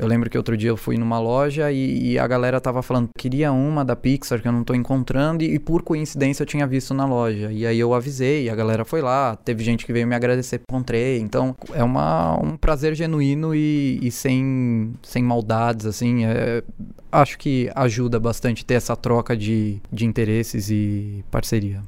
Eu lembro que outro dia eu fui numa loja e, e, a galera tava falando, queria uma da Pixar que eu não tô encontrando, e, e, por coincidência eu tinha visto na loja. E aí eu avisei, a galera foi lá, teve gente que veio me agradecer, encontrei. Então é uma, um prazer genuíno e, e sem, sem maldades, assim. É, acho que ajuda bastante ter essa troca de, de interesses e parceria.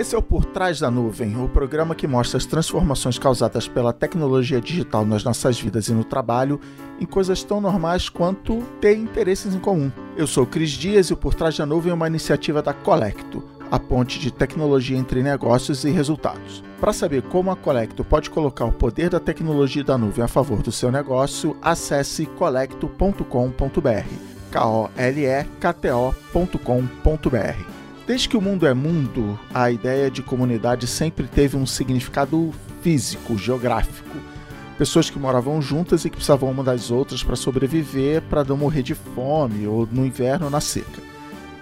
Esse é o Por Trás da Nuvem, o programa que mostra as transformações causadas pela tecnologia digital nas nossas vidas e no trabalho em coisas tão normais quanto ter interesses em comum. Eu sou Cris Dias e o Por Trás da Nuvem é uma iniciativa da Colecto, a ponte de tecnologia entre negócios e resultados. Para saber como a Colecto pode colocar o poder da tecnologia da nuvem a favor do seu negócio, acesse colecto.com.br. K-O-L-E-K-T-O.com.br. Desde que o mundo é mundo, a ideia de comunidade sempre teve um significado físico, geográfico. Pessoas que moravam juntas e que precisavam uma das outras para sobreviver, para não morrer de fome ou no inverno ou na seca.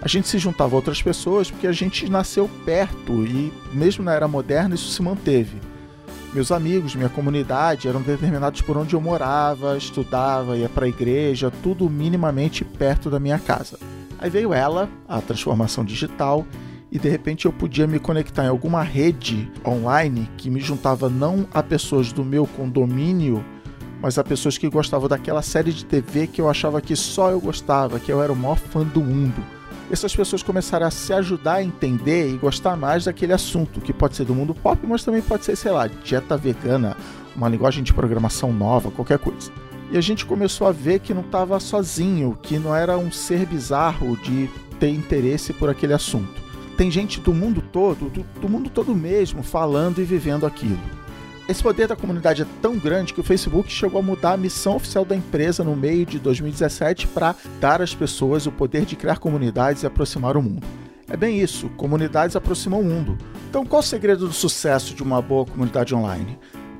A gente se juntava a outras pessoas porque a gente nasceu perto e, mesmo na era moderna, isso se manteve. Meus amigos, minha comunidade eram determinados por onde eu morava, estudava, ia para a igreja, tudo minimamente perto da minha casa. Aí veio ela, a transformação digital, e de repente eu podia me conectar em alguma rede online que me juntava não a pessoas do meu condomínio, mas a pessoas que gostavam daquela série de TV que eu achava que só eu gostava, que eu era o maior fã do mundo. Essas pessoas começaram a se ajudar a entender e gostar mais daquele assunto, que pode ser do mundo pop, mas também pode ser, sei lá, dieta vegana, uma linguagem de programação nova, qualquer coisa. E a gente começou a ver que não estava sozinho, que não era um ser bizarro de ter interesse por aquele assunto. Tem gente do mundo todo, do, do mundo todo mesmo, falando e vivendo aquilo. Esse poder da comunidade é tão grande que o Facebook chegou a mudar a missão oficial da empresa no meio de 2017 para dar às pessoas o poder de criar comunidades e aproximar o mundo. É bem isso, comunidades aproximam o mundo. Então, qual o segredo do sucesso de uma boa comunidade online?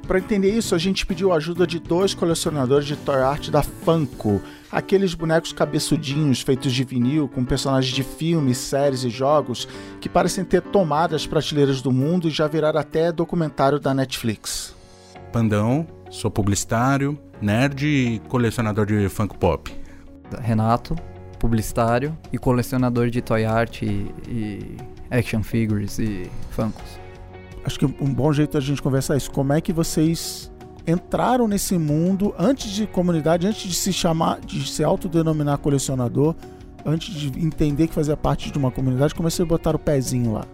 Para entender isso, a gente pediu a ajuda de dois colecionadores de toy art da Funko, aqueles bonecos cabeçudinhos feitos de vinil com personagens de filmes, séries e jogos que parecem ter tomado as prateleiras do mundo e já viraram até documentário da Netflix. Pandão, sou publicitário, nerd e colecionador de Funko Pop. Renato, publicitário e colecionador de toy art e, e action figures e Funkos acho que um bom jeito da gente conversar é isso. Como é que vocês entraram nesse mundo antes de comunidade, antes de se chamar, de se autodenominar colecionador, antes de entender que fazia parte de uma comunidade, como é que vocês botaram o pezinho lá?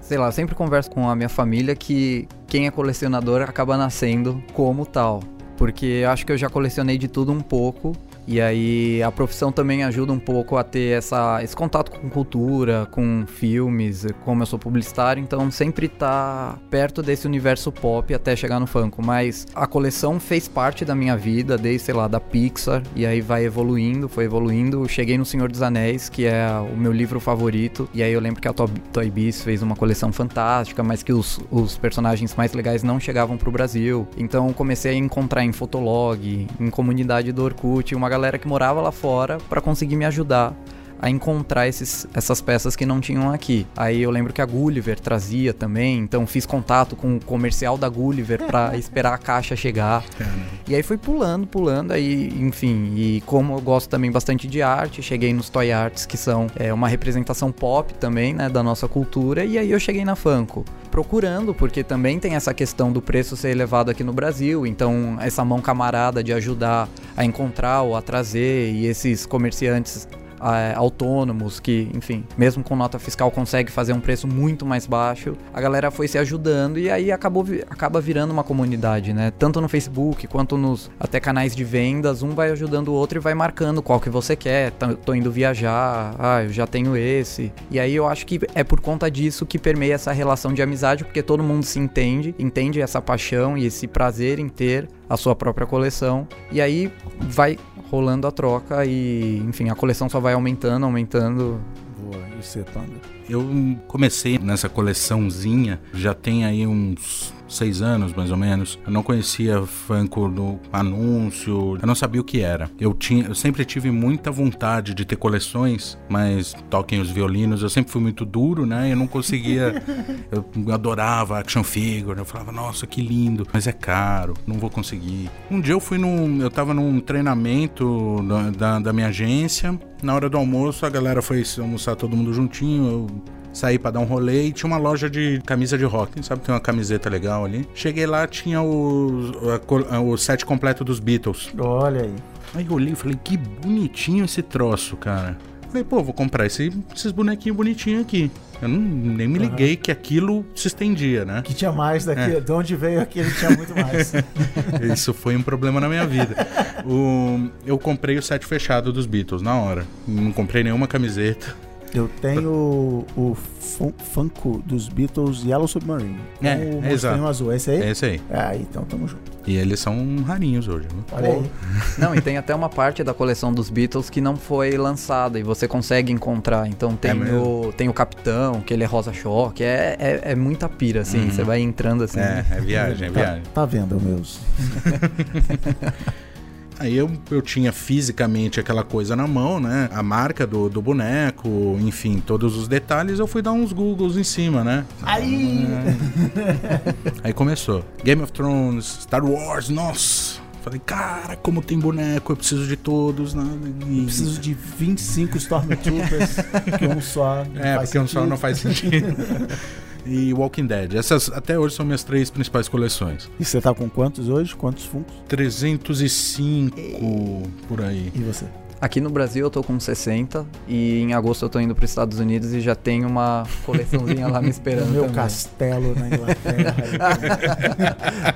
Sei lá, sempre converso com a minha família que quem é colecionador acaba nascendo como tal. Porque acho que eu já colecionei de tudo um pouco e aí a profissão também ajuda um pouco a ter essa, esse contato com cultura, com filmes, como eu sou publicitário, então sempre tá perto desse universo pop até chegar no Funko. Mas a coleção fez parte da minha vida, desde, sei lá, da Pixar, e aí vai evoluindo, foi evoluindo. Cheguei no Senhor dos Anéis, que é o meu livro favorito, e aí eu lembro que a Toy Biz fez uma coleção fantástica, mas que os, os personagens mais legais não chegavam pro Brasil. Então comecei a encontrar em Fotolog, em comunidade do Orkut, uma galera que morava lá fora para conseguir me ajudar a encontrar esses, essas peças que não tinham aqui. Aí eu lembro que a Gulliver trazia também, então fiz contato com o comercial da Gulliver para esperar a caixa chegar. E aí fui pulando, pulando, aí, enfim, e como eu gosto também bastante de arte, cheguei nos Toy Arts, que são é, uma representação pop também, né, da nossa cultura, e aí eu cheguei na Funko. Procurando, porque também tem essa questão do preço ser elevado aqui no Brasil, então essa mão camarada de ajudar a encontrar ou a trazer, e esses comerciantes é, autônomos que, enfim, mesmo com nota fiscal consegue fazer um preço muito mais baixo. A galera foi se ajudando e aí acabou acaba virando uma comunidade, né? Tanto no Facebook quanto nos até canais de vendas, um vai ajudando o outro e vai marcando qual que você quer. Tô indo viajar, ah, eu já tenho esse. E aí eu acho que é por conta disso que permeia essa relação de amizade, porque todo mundo se entende, entende essa paixão e esse prazer em ter a sua própria coleção. E aí vai rolando a troca e, enfim, a coleção só vai aumentando, aumentando. Boa, e você, Panda? Eu comecei nessa coleçãozinha já tem aí uns seis anos, mais ou menos. Eu não conhecia Funko no anúncio, eu não sabia o que era. Eu, tinha, eu sempre tive muita vontade de ter coleções, mas toquem os violinos, eu sempre fui muito duro, né? Eu não conseguia. eu adorava action figure, eu falava, nossa, que lindo, mas é caro, não vou conseguir. Um dia eu fui num. Eu tava num treinamento da, da, da minha agência. Na hora do almoço, a galera foi almoçar todo mundo juntinho. Eu saí para dar um rolê e tinha uma loja de camisa de rock, sabe? Tem uma camiseta legal ali. Cheguei lá, tinha o, o set completo dos Beatles. Olha aí. Aí eu olhei e falei, que bonitinho esse troço, cara. Falei, pô, vou comprar esse, esses bonequinhos bonitinhos aqui. Eu não, nem me liguei uhum. que aquilo se estendia, né? Que tinha mais daqui. É. De onde veio aquilo tinha muito mais. Isso foi um problema na minha vida. O, eu comprei o set fechado dos Beatles na hora. Não comprei nenhuma camiseta. Eu tenho o, Funko dos Beatles Yellow Submarine. É, o é exato. azul. Esse aí? Esse aí. Ah, então tamo junto. E eles são rarinhos hoje. Né? Olha aí. Não, e tem até uma parte da coleção dos Beatles que não foi lançada e você consegue encontrar. Então tem, é o, tem o Capitão, que ele é rosa choque. É, é, é muita pira, assim. Uhum. Você vai entrando assim. É, é viagem, é tá, viagem. Tá, tá vendo, meus? Aí eu, eu tinha fisicamente aquela coisa na mão, né? A marca do, do boneco, enfim, todos os detalhes. Eu fui dar uns Googles em cima, né? Aí! Aí começou. Game of Thrones, Star Wars, nossa! Falei, cara, como tem boneco, eu preciso de todos, né? E... Eu preciso de 25 Stormtroopers, porque um só. Não é, porque sentido. um só não faz sentido. e Walking Dead. Essas até hoje são minhas três principais coleções. E você tá com quantos hoje? Quantos Funkos? 305 e... por aí. E você? Aqui no Brasil eu tô com 60 e em agosto eu tô indo para os Estados Unidos e já tenho uma coleçãozinha lá me esperando. Meu também. castelo na Inglaterra.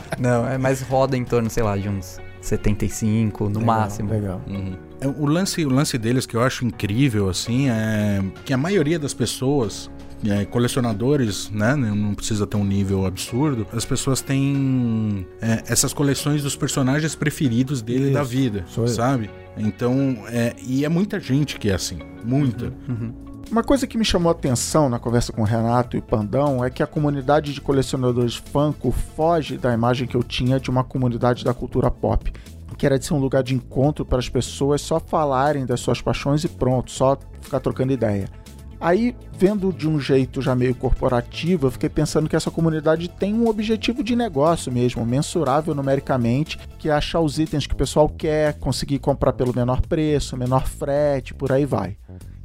Não, é mais roda em torno, sei lá, de uns 75 no legal, máximo. Legal. Uhum. É, o lance, o lance deles que eu acho incrível assim é que a maioria das pessoas é, colecionadores, né? Não precisa ter um nível absurdo. As pessoas têm é, essas coleções dos personagens preferidos dele Isso, da vida, sabe? Então, é, e é muita gente que é assim, muita. Uhum, uhum. Uma coisa que me chamou a atenção na conversa com o Renato e o Pandão é que a comunidade de colecionadores Funko foge da imagem que eu tinha de uma comunidade da cultura pop, que era de ser um lugar de encontro para as pessoas só falarem das suas paixões e pronto, só ficar trocando ideia. Aí, vendo de um jeito já meio corporativo, eu fiquei pensando que essa comunidade tem um objetivo de negócio mesmo, mensurável numericamente, que é achar os itens que o pessoal quer, conseguir comprar pelo menor preço, menor frete, por aí vai.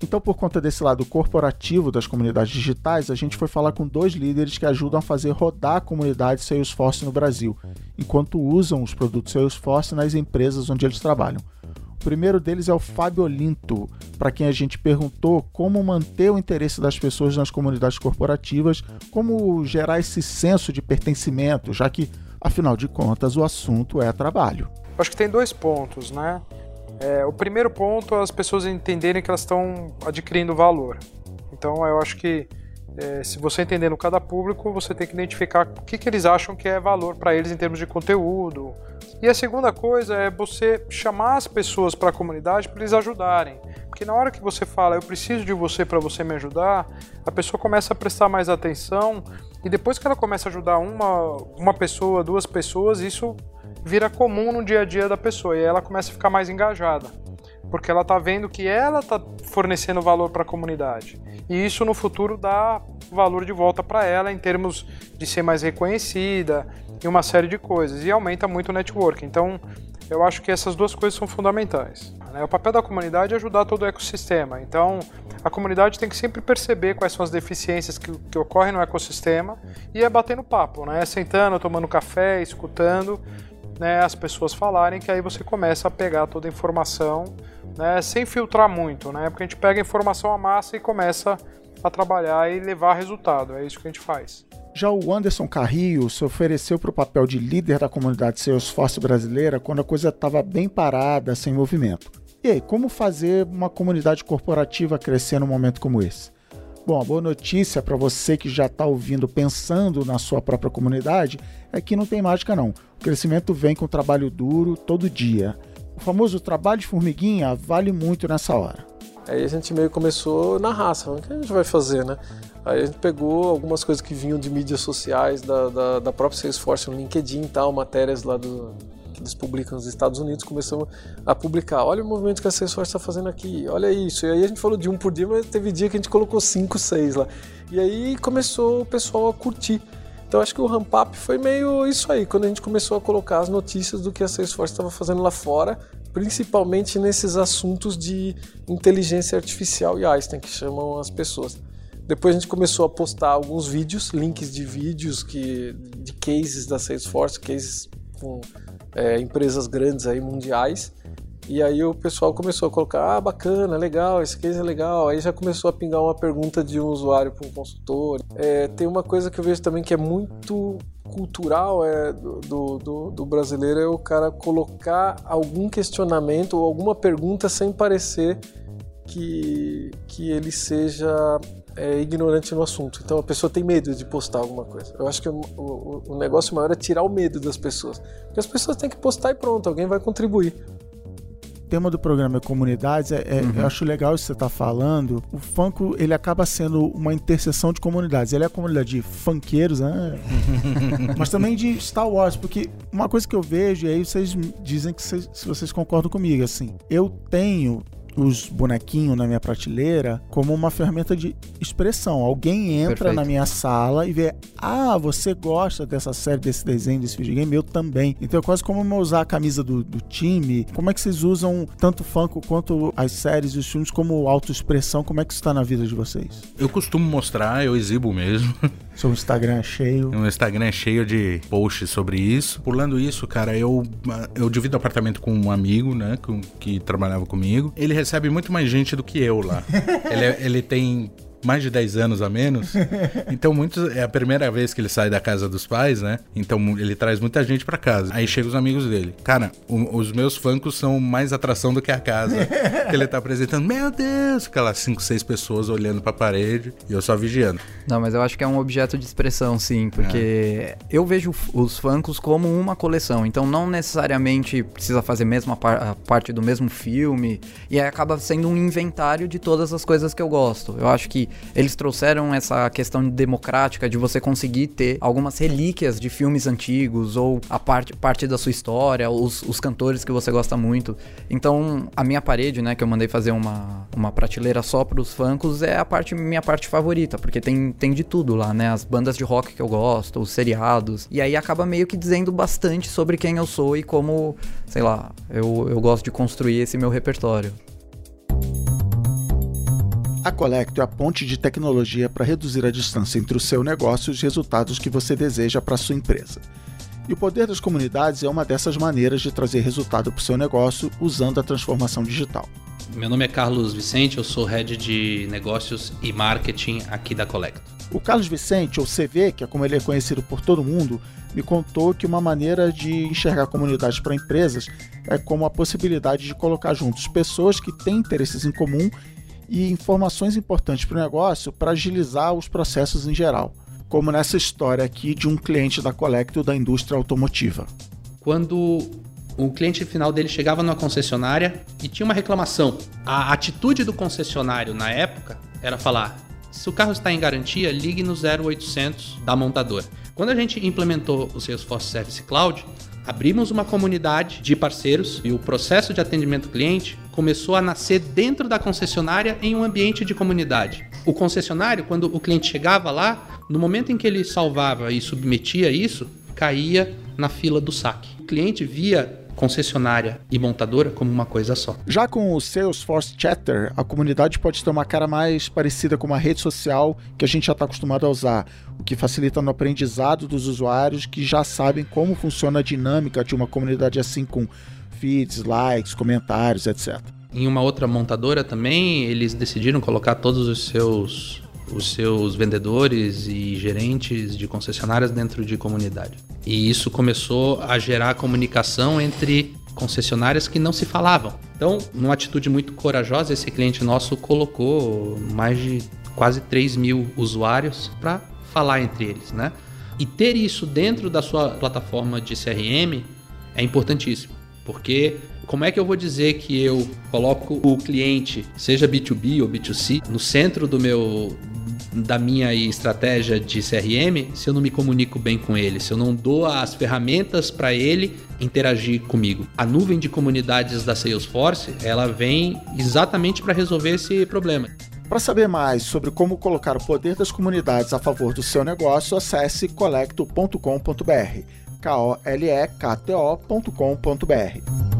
Então, por conta desse lado corporativo das comunidades digitais, a gente foi falar com dois líderes que ajudam a fazer rodar a comunidade Salesforce no Brasil, enquanto usam os produtos Salesforce nas empresas onde eles trabalham primeiro deles é o Fábio Olinto, para quem a gente perguntou como manter o interesse das pessoas nas comunidades corporativas, como gerar esse senso de pertencimento, já que, afinal de contas, o assunto é trabalho. Acho que tem dois pontos, né? É, o primeiro ponto é as pessoas entenderem que elas estão adquirindo valor. Então, eu acho que é, se você entendendo cada público, você tem que identificar o que, que eles acham que é valor para eles em termos de conteúdo. E a segunda coisa é você chamar as pessoas para a comunidade para eles ajudarem. Porque na hora que você fala, eu preciso de você para você me ajudar, a pessoa começa a prestar mais atenção e depois que ela começa a ajudar uma, uma pessoa, duas pessoas, isso vira comum no dia a dia da pessoa e ela começa a ficar mais engajada porque ela está vendo que ela está fornecendo valor para a comunidade. E isso no futuro dá valor de volta para ela em termos de ser mais reconhecida e uma série de coisas. E aumenta muito o network. Então, eu acho que essas duas coisas são fundamentais. Né? O papel da comunidade é ajudar todo o ecossistema. Então, a comunidade tem que sempre perceber quais são as deficiências que, que ocorrem no ecossistema e é batendo papo, né? sentando, tomando café, escutando né, as pessoas falarem, que aí você começa a pegar toda a informação né, sem filtrar muito, né? Porque a gente pega a informação à massa e começa a trabalhar e levar resultado. É isso que a gente faz. Já o Anderson Carrillo se ofereceu para o papel de líder da comunidade Salesforce brasileira quando a coisa estava bem parada, sem movimento. E aí, como fazer uma comunidade corporativa crescer num momento como esse? Bom, a boa notícia para você que já está ouvindo pensando na sua própria comunidade é que não tem mágica não. O crescimento vem com trabalho duro todo dia. O famoso trabalho de formiguinha vale muito nessa hora. Aí a gente meio começou na raça, o que a gente vai fazer, né? Aí a gente pegou algumas coisas que vinham de mídias sociais, da, da, da própria Salesforce no LinkedIn e tal, matérias lá do, eles publicam nos Estados Unidos, começamos a publicar. Olha o movimento que a Salesforce está fazendo aqui, olha isso. E aí a gente falou de um por dia, mas teve dia que a gente colocou cinco, seis lá. E aí começou o pessoal a curtir. Então acho que o ramp up foi meio isso aí, quando a gente começou a colocar as notícias do que a Salesforce estava fazendo lá fora, principalmente nesses assuntos de inteligência artificial e Einstein, que chamam as pessoas. Depois a gente começou a postar alguns vídeos, links de vídeos que, de cases da Salesforce, cases com é, empresas grandes aí mundiais. E aí o pessoal começou a colocar, ah, bacana, legal, esse case é legal. Aí já começou a pingar uma pergunta de um usuário para um consultor. É, tem uma coisa que eu vejo também que é muito cultural é, do, do, do, brasileiro é o cara colocar algum questionamento ou alguma pergunta sem parecer que, que ele seja é, ignorante no assunto. Então a pessoa tem medo de postar alguma coisa. Eu acho que o, o, o, negócio maior é tirar o medo das pessoas. Porque as pessoas têm que postar e pronto, alguém vai contribuir. O tema do programa é comunidades. É, é, uhum. Eu acho legal isso que você está falando. O Funko ele acaba sendo uma interseção de comunidades. Ele é a comunidade de funkeiros, né? mas também de Star Wars, porque uma coisa que eu vejo, e aí vocês dizem que vocês, se vocês concordam comigo, assim, eu tenho os bonequinhos na minha prateleira como uma ferramenta de expressão. Alguém entra Perfeito. na minha sala e vê, ah, você gosta dessa série, desse desenho, desse videogame? Eu também. Então é quase como eu usar a camisa do, do time. Como é que vocês usam tanto o Funko quanto as séries e os filmes como autoexpressão? Como é que isso está na vida de vocês? Eu costumo mostrar, eu exibo mesmo. Seu Instagram é cheio. O Instagram é cheio de posts sobre isso. Pulando isso, cara, eu, eu divido apartamento com um amigo, né, que, que trabalhava comigo. Ele recebe muito mais gente do que eu lá. ele, é, ele tem mais de 10 anos a menos. Então, muitos é a primeira vez que ele sai da casa dos pais, né? Então, ele traz muita gente para casa. Aí chegam os amigos dele. Cara, o, os meus funkos são mais atração do que a casa. que ele tá apresentando. Meu Deus! Aquelas 5, 6 pessoas olhando pra parede e eu só vigiando. Não, mas eu acho que é um objeto de expressão, sim, porque é. eu vejo os funkos como uma coleção. Então, não necessariamente precisa fazer mesmo par parte do mesmo filme. E aí acaba sendo um inventário de todas as coisas que eu gosto. Eu acho que eles trouxeram essa questão democrática de você conseguir ter algumas relíquias de filmes antigos ou a parte, parte da sua história, os, os cantores que você gosta muito. Então, a minha parede, né, que eu mandei fazer uma, uma prateleira só para os funkos, é a parte minha parte favorita, porque tem, tem de tudo lá, né? As bandas de rock que eu gosto, os seriados. E aí acaba meio que dizendo bastante sobre quem eu sou e como, sei lá, eu, eu gosto de construir esse meu repertório. A Collecto é a ponte de tecnologia para reduzir a distância entre o seu negócio e os resultados que você deseja para a sua empresa. E o poder das comunidades é uma dessas maneiras de trazer resultado para o seu negócio usando a transformação digital. Meu nome é Carlos Vicente, eu sou head de negócios e marketing aqui da Collecto. O Carlos Vicente, ou CV, que é como ele é conhecido por todo mundo, me contou que uma maneira de enxergar comunidades para empresas é como a possibilidade de colocar juntos pessoas que têm interesses em comum e informações importantes para o negócio para agilizar os processos em geral, como nessa história aqui de um cliente da Colecto da indústria automotiva. Quando o cliente final dele chegava numa concessionária e tinha uma reclamação, a atitude do concessionário na época era falar: se o carro está em garantia, ligue no 0800 da montadora. Quando a gente implementou o Salesforce Service Cloud, abrimos uma comunidade de parceiros e o processo de atendimento cliente começou a nascer dentro da concessionária em um ambiente de comunidade. O concessionário, quando o cliente chegava lá, no momento em que ele salvava e submetia isso, caía na fila do saque. O cliente via concessionária e montadora como uma coisa só. Já com o Salesforce Chatter, a comunidade pode ter uma cara mais parecida com uma rede social que a gente já está acostumado a usar, o que facilita no aprendizado dos usuários que já sabem como funciona a dinâmica de uma comunidade assim com feeds, likes, comentários, etc. Em uma outra montadora também, eles decidiram colocar todos os seus os seus vendedores e gerentes de concessionárias dentro de comunidade. E isso começou a gerar comunicação entre concessionárias que não se falavam. Então, numa atitude muito corajosa, esse cliente nosso colocou mais de quase 3 mil usuários para falar entre eles, né? E ter isso dentro da sua plataforma de CRM é importantíssimo, porque como é que eu vou dizer que eu coloco o cliente, seja B2B ou B2C, no centro do meu da minha estratégia de CRM se eu não me comunico bem com ele, se eu não dou as ferramentas para ele interagir comigo. A nuvem de comunidades da Salesforce, ela vem exatamente para resolver esse problema. Para saber mais sobre como colocar o poder das comunidades a favor do seu negócio, acesse colecto.com.br. K-O-L-E-K-T-O.com.br.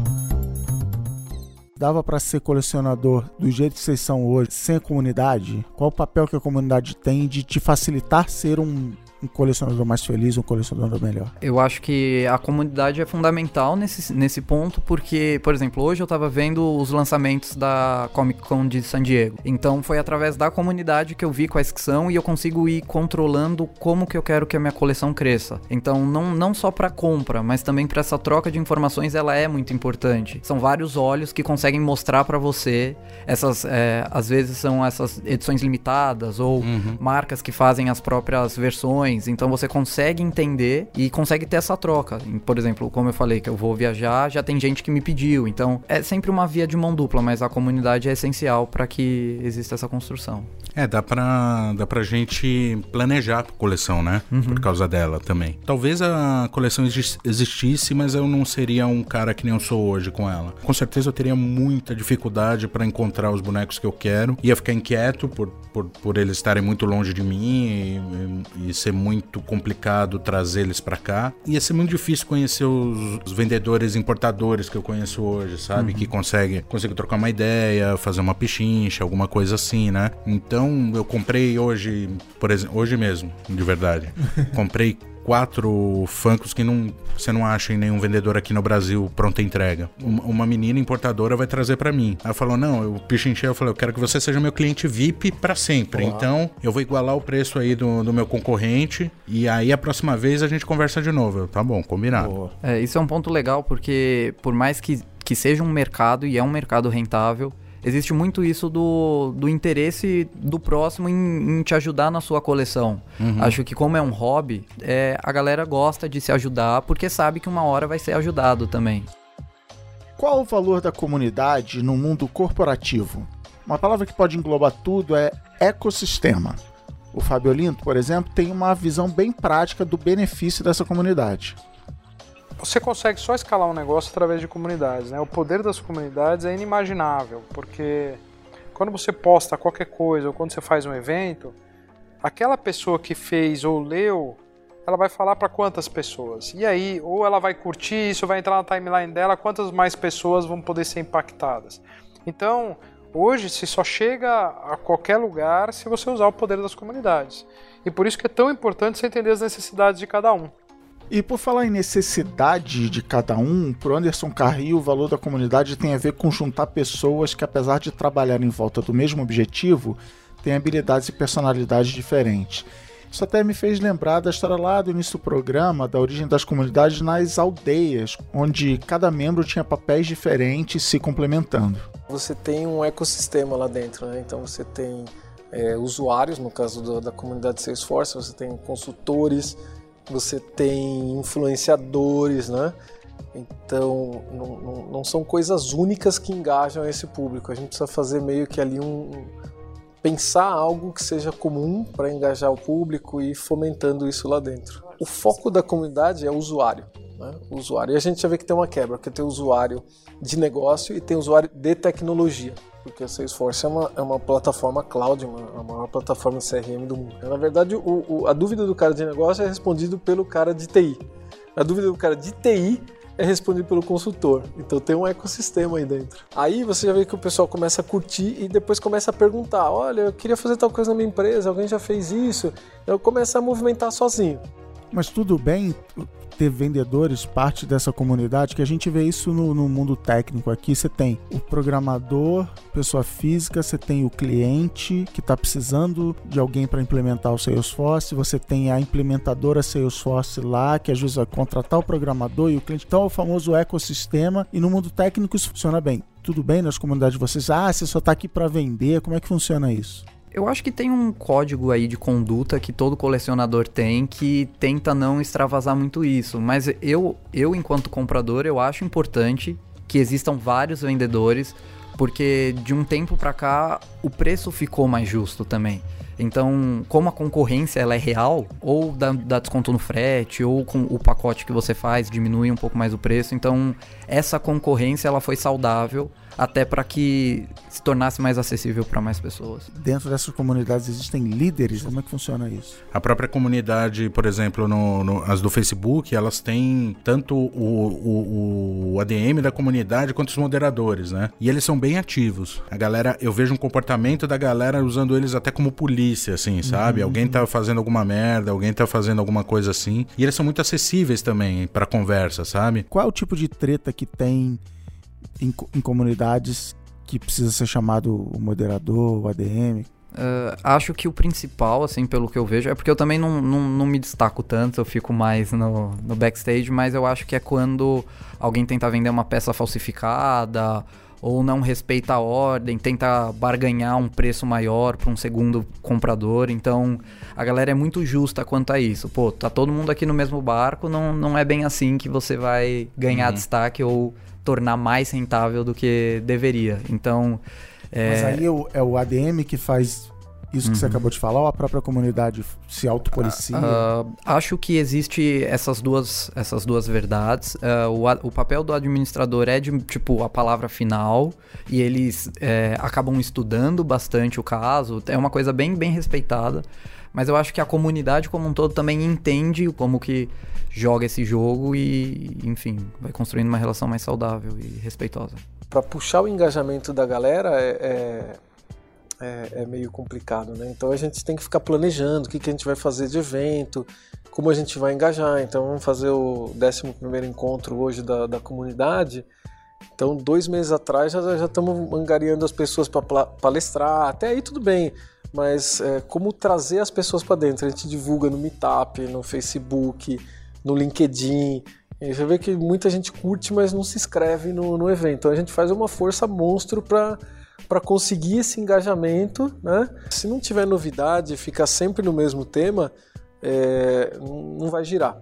Dava para ser colecionador do jeito que vocês são hoje, sem a comunidade? Qual o papel que a comunidade tem de te facilitar ser um um colecionador mais feliz, um colecionador melhor? Eu acho que a comunidade é fundamental nesse, nesse ponto, porque, por exemplo, hoje eu tava vendo os lançamentos da Comic Con de San Diego. Então foi através da comunidade que eu vi quais que são e eu consigo ir controlando como que eu quero que a minha coleção cresça. Então não, não só para compra, mas também para essa troca de informações, ela é muito importante. São vários olhos que conseguem mostrar para você essas, é, às vezes são essas edições limitadas ou uhum. marcas que fazem as próprias versões então você consegue entender e consegue ter essa troca. Por exemplo, como eu falei que eu vou viajar, já tem gente que me pediu. Então é sempre uma via de mão dupla, mas a comunidade é essencial para que exista essa construção. É, dá pra, dá pra gente planejar a coleção, né? Uhum. Por causa dela também. Talvez a coleção existisse, mas eu não seria um cara que nem eu sou hoje com ela. Com certeza eu teria muita dificuldade para encontrar os bonecos que eu quero. Ia ficar inquieto por, por, por eles estarem muito longe de mim e, e, ser muito complicado trazer eles para cá. Ia ser muito difícil conhecer os, os, vendedores importadores que eu conheço hoje, sabe? Uhum. Que consegue, consegue trocar uma ideia, fazer uma pichincha, alguma coisa assim, né? Então então eu comprei hoje, por exemplo, hoje mesmo, de verdade. comprei quatro Funkos que não, você não acha em nenhum vendedor aqui no Brasil pronta entrega. Uma, uma menina importadora vai trazer para mim. Ela falou: Não, eu pichinchei, eu falei: Eu quero que você seja meu cliente VIP para sempre. Olá. Então eu vou igualar o preço aí do, do meu concorrente e aí a próxima vez a gente conversa de novo. Eu, tá bom, combinado. É, isso é um ponto legal porque, por mais que, que seja um mercado e é um mercado rentável existe muito isso do, do interesse do próximo em, em te ajudar na sua coleção. Uhum. Acho que como é um hobby, é, a galera gosta de se ajudar porque sabe que uma hora vai ser ajudado também. Qual o valor da comunidade no mundo corporativo? Uma palavra que pode englobar tudo é ecossistema. O Fábio Olinto, por exemplo, tem uma visão bem prática do benefício dessa comunidade você consegue só escalar um negócio através de comunidades. Né? O poder das comunidades é inimaginável, porque quando você posta qualquer coisa ou quando você faz um evento, aquela pessoa que fez ou leu, ela vai falar para quantas pessoas? E aí, ou ela vai curtir isso, vai entrar na timeline dela, quantas mais pessoas vão poder ser impactadas? Então, hoje se só chega a qualquer lugar se você usar o poder das comunidades. E por isso que é tão importante você entender as necessidades de cada um. E por falar em necessidade de cada um, para Anderson Carril, o valor da comunidade tem a ver com juntar pessoas que, apesar de trabalhar em volta do mesmo objetivo, têm habilidades e personalidades diferentes. Isso até me fez lembrar da história lá do início do programa, da origem das comunidades nas aldeias, onde cada membro tinha papéis diferentes se complementando. Você tem um ecossistema lá dentro, né? então você tem é, usuários, no caso do, da comunidade Salesforce, você tem consultores, você tem influenciadores, né? Então, não, não, não, são coisas únicas que engajam esse público. A gente precisa fazer meio que ali um. pensar algo que seja comum para engajar o público e fomentando isso lá dentro. O foco da comunidade é o usuário. Né? O usuário. E a gente já vê que tem uma quebra, porque tem usuário de negócio e tem usuário de tecnologia porque a Salesforce é uma, é uma plataforma cloud, uma, a maior plataforma CRM do mundo. Na verdade, o, o, a dúvida do cara de negócio é respondida pelo cara de TI. A dúvida do cara de TI é respondida pelo consultor. Então tem um ecossistema aí dentro. Aí você já vê que o pessoal começa a curtir e depois começa a perguntar: olha, eu queria fazer tal coisa na minha empresa, alguém já fez isso? Eu começo a movimentar sozinho. Mas tudo bem ter vendedores parte dessa comunidade, que a gente vê isso no, no mundo técnico aqui. Você tem o programador, pessoa física, você tem o cliente que está precisando de alguém para implementar o Salesforce, você tem a implementadora Salesforce lá, que vezes vai contratar o programador e o cliente. Então é o famoso ecossistema, e no mundo técnico isso funciona bem. Tudo bem nas comunidades de vocês? Ah, você só está aqui para vender, como é que funciona isso? Eu acho que tem um código aí de conduta que todo colecionador tem que tenta não extravasar muito isso. Mas eu, eu enquanto comprador, eu acho importante que existam vários vendedores, porque de um tempo para cá o preço ficou mais justo também. Então, como a concorrência ela é real, ou dá, dá, desconto no frete, ou com o pacote que você faz diminui um pouco mais o preço. Então, essa concorrência ela foi saudável até para que se tornasse mais acessível para mais pessoas. Dentro dessas comunidades existem líderes? Como é que funciona isso? A própria comunidade, por exemplo, no, no as do Facebook, elas têm tanto o, o, o, ADM da comunidade quanto os moderadores, né? E eles são bem ativos. A galera, eu vejo um comportamento da galera usando eles até como polícia, assim, sabe? Uhum. Alguém tá fazendo alguma merda, alguém tá fazendo alguma coisa assim. E eles são muito acessíveis também para conversa, sabe? Qual é o tipo de treta que tem em, em comunidades que precisa ser chamado o moderador, o ADM? Uh, acho que o principal, assim, pelo que eu vejo, é porque eu também não, não, não me destaco tanto, eu fico mais no, no backstage, mas eu acho que é quando alguém tenta vender uma peça falsificada ou não respeita a ordem, tenta barganhar um preço maior para um segundo comprador. Então a galera é muito justa quanto a isso. Pô, tá todo mundo aqui no mesmo barco, não, não é bem assim que você vai ganhar uhum. destaque ou tornar mais rentável do que deveria. Então. É... Mas aí é o ADM que faz isso que uhum. você acabou de falar ou a própria comunidade se autopolicia? Uh, acho que existe essas duas, essas duas verdades. Uh, o, o papel do administrador é de, tipo, a palavra final e eles é, acabam estudando bastante o caso. É uma coisa bem, bem respeitada. Mas eu acho que a comunidade como um todo também entende como que joga esse jogo e, enfim, vai construindo uma relação mais saudável e respeitosa. Para puxar o engajamento da galera é, é, é, é, meio complicado, né? Então a gente tem que ficar planejando o que, que a gente vai fazer de evento, como a gente vai engajar. Então vamos fazer o 11 encontro hoje da, da comunidade. Então, dois meses atrás já, estamos angariando as pessoas para palestrar. Até aí tudo bem, mas é, como trazer as pessoas para dentro? A gente divulga no Meetup, no Facebook, no LinkedIn. E você vê que muita gente curte, mas não se inscreve no, no evento. Então a gente faz uma força monstro para para conseguir esse engajamento, né? Se não tiver novidade, ficar sempre no mesmo tema, é, não vai girar.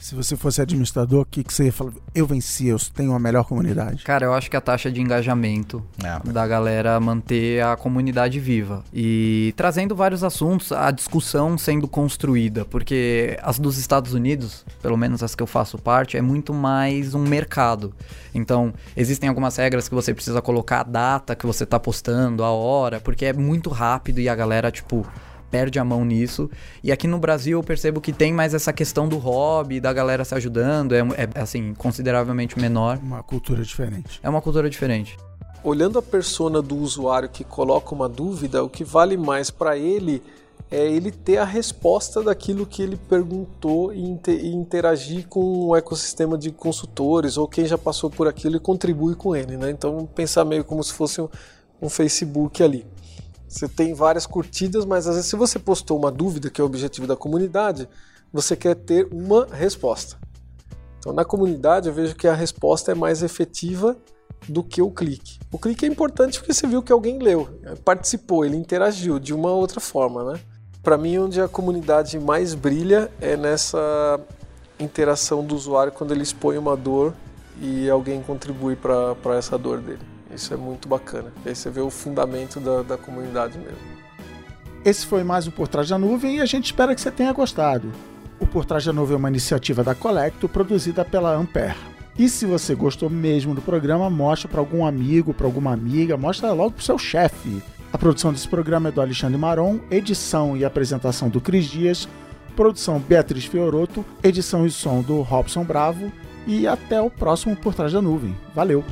Se você fosse administrador, o que, que você ia falar? Eu venci, eu tenho a melhor comunidade. Cara, eu acho que a taxa de engajamento é. da galera manter a comunidade viva. E trazendo vários assuntos, a discussão sendo construída. Porque as dos Estados Unidos, pelo menos as que eu faço parte, é muito mais um mercado. Então, existem algumas regras que você precisa colocar a data que você tá postando, a hora, porque é muito rápido e a galera, tipo perde a mão nisso. E aqui no Brasil eu percebo que tem mais essa questão do hobby, da galera se ajudando, é, é assim, consideravelmente menor. Uma cultura diferente. É uma cultura diferente. Olhando a persona do usuário que coloca uma dúvida, o que vale mais para ele é ele ter a resposta daquilo que ele perguntou e, interagir com o ecossistema de consultores ou quem já passou por aquilo e contribui com ele, né? Então pensar meio como se fosse um, um Facebook ali. Você tem várias curtidas, mas às vezes se você postou uma dúvida, que é o objetivo da comunidade, você quer ter uma resposta. Então na comunidade eu vejo que a resposta é mais efetiva do que o clique. O clique é importante porque você viu que alguém leu, participou, ele interagiu de uma outra forma, né? Para mim, onde a comunidade mais brilha é nessa interação do usuário quando ele expõe uma dor e alguém contribui para essa dor dele. Isso é muito bacana. Aí você vê o fundamento da, da comunidade mesmo. Esse foi mais o Por Trás da Nuvem e a gente espera que você tenha gostado. O Por Trás da Nuvem é uma iniciativa da Colecto produzida pela Ampere. E se você gostou mesmo do programa, mostra para algum amigo, para alguma amiga, mostra logo para o seu chefe. A produção desse programa é do Alexandre Maron, edição e apresentação do Cris Dias, produção Beatriz Fioroto, edição e som do Robson Bravo e até o próximo Por Trás da Nuvem. Valeu!